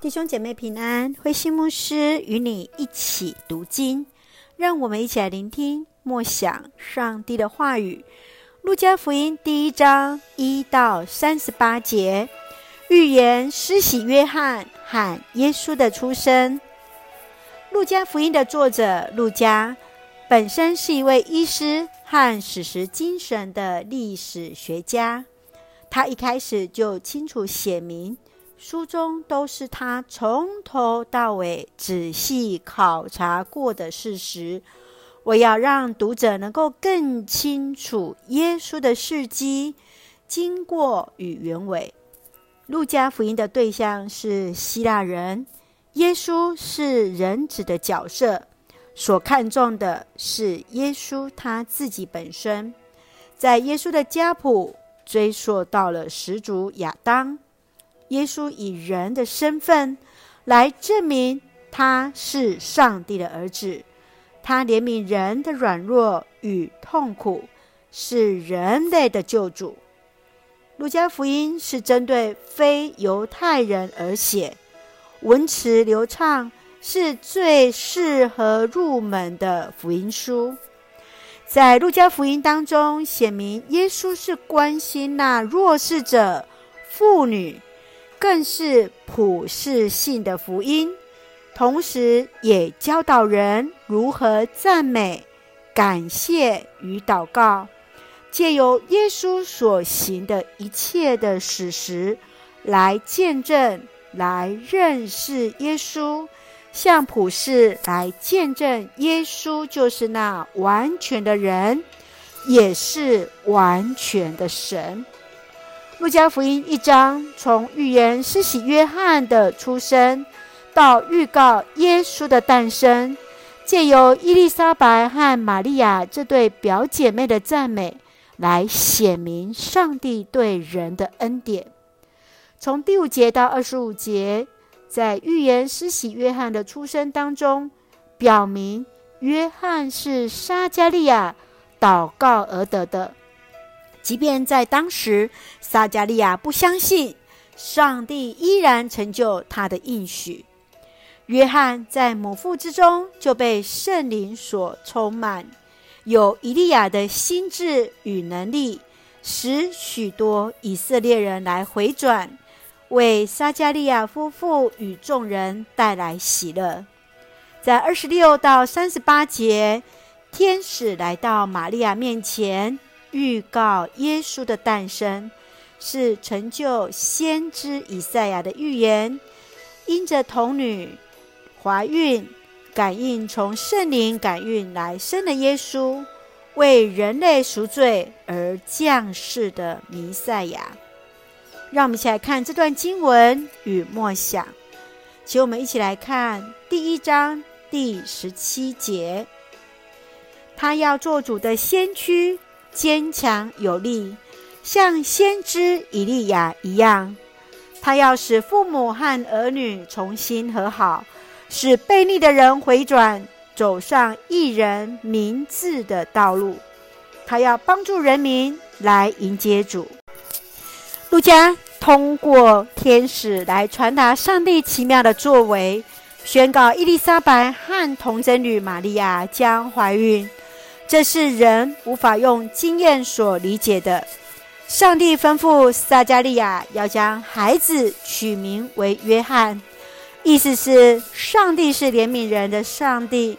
弟兄姐妹平安，慧馨牧师与你一起读经，让我们一起来聆听默想上帝的话语。路加福音第一章一到三十八节，预言施洗约翰喊耶稣的出生。路加福音的作者路加本身是一位医师和史实精神的历史学家，他一开始就清楚写明。书中都是他从头到尾仔细考察过的事实。我要让读者能够更清楚耶稣的事迹、经过与原委。路加福音的对象是希腊人，耶稣是人子的角色，所看重的是耶稣他自己本身。在耶稣的家谱追溯到了始祖亚当。耶稣以人的身份来证明他是上帝的儿子，他怜悯人的软弱与痛苦，是人类的救主。路加福音是针对非犹太人而写，文辞流畅，是最适合入门的福音书。在路加福音当中，写明耶稣是关心那弱势者、妇女。更是普世性的福音，同时也教导人如何赞美、感谢与祷告，借由耶稣所行的一切的史实来见证、来认识耶稣，向普世来见证耶稣就是那完全的人，也是完全的神。路加福音一章，从预言施洗约翰的出生，到预告耶稣的诞生，借由伊丽莎白和玛利亚这对表姐妹的赞美，来显明上帝对人的恩典。从第五节到二十五节，在预言施洗约翰的出生当中，表明约翰是撒迦利亚祷告而得的。即便在当时，撒加利亚不相信，上帝依然成就他的应许。约翰在母腹之中就被圣灵所充满，有以利亚的心智与能力，使许多以色列人来回转，为撒加利亚夫妇与众人带来喜乐。在二十六到三十八节，天使来到玛利亚面前。预告耶稣的诞生，是成就先知以赛亚的预言。因着童女怀孕，感应从圣灵感孕来生的耶稣，为人类赎罪而降世的弥赛亚。让我们一起来看这段经文与默想。请我们一起来看第一章第十七节：他要做主的先驱。坚强有力，像先知以利亚一样。他要使父母和儿女重新和好，使悖逆的人回转，走上一人明智的道路。他要帮助人民来迎接主。路加通过天使来传达上帝奇妙的作为，宣告伊丽莎白和童贞女玛利亚将怀孕。这是人无法用经验所理解的。上帝吩咐撒迦利亚要将孩子取名为约翰，意思是上帝是怜悯人的上帝。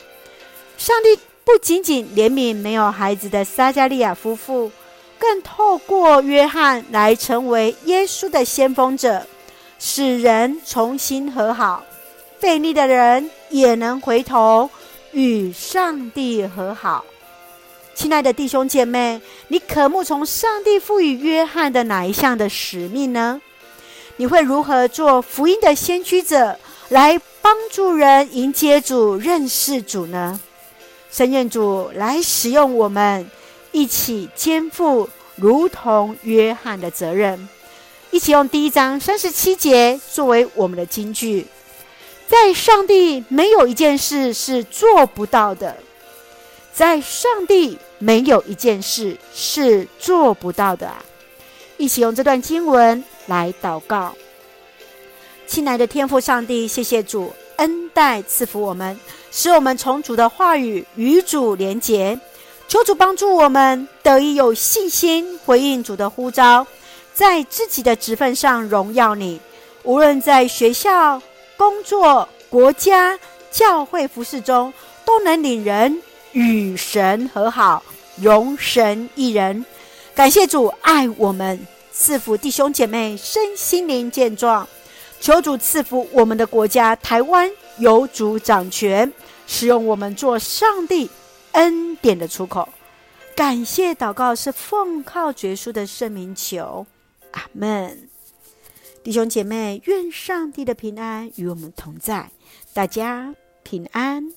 上帝不仅仅怜悯没有孩子的撒迦利亚夫妇，更透过约翰来成为耶稣的先锋者，使人重新和好，费力的人也能回头与上帝和好。亲爱的弟兄姐妹，你渴慕从上帝赋予约翰的哪一项的使命呢？你会如何做福音的先驱者，来帮助人迎接主、认识主呢？神愿主来使用我们，一起肩负如同约翰的责任，一起用第一章三十七节作为我们的金句：在上帝没有一件事是做不到的。在上帝没有一件事是做不到的啊！一起用这段经文来祷告，亲爱的天父上帝，谢谢主恩待赐福我们，使我们从主的话语与主连结。求主帮助我们得以有信心回应主的呼召，在自己的职份上荣耀你。无论在学校、工作、国家、教会服事中，都能领人与神和好，荣神一人。感谢主爱我们，赐福弟兄姐妹身心灵健壮。求主赐福我们的国家台湾，有主掌权，使用我们做上帝恩典的出口，感谢祷告是奉靠绝书的圣名求，阿门。弟兄姐妹，愿上帝的平安与我们同在，大家平安。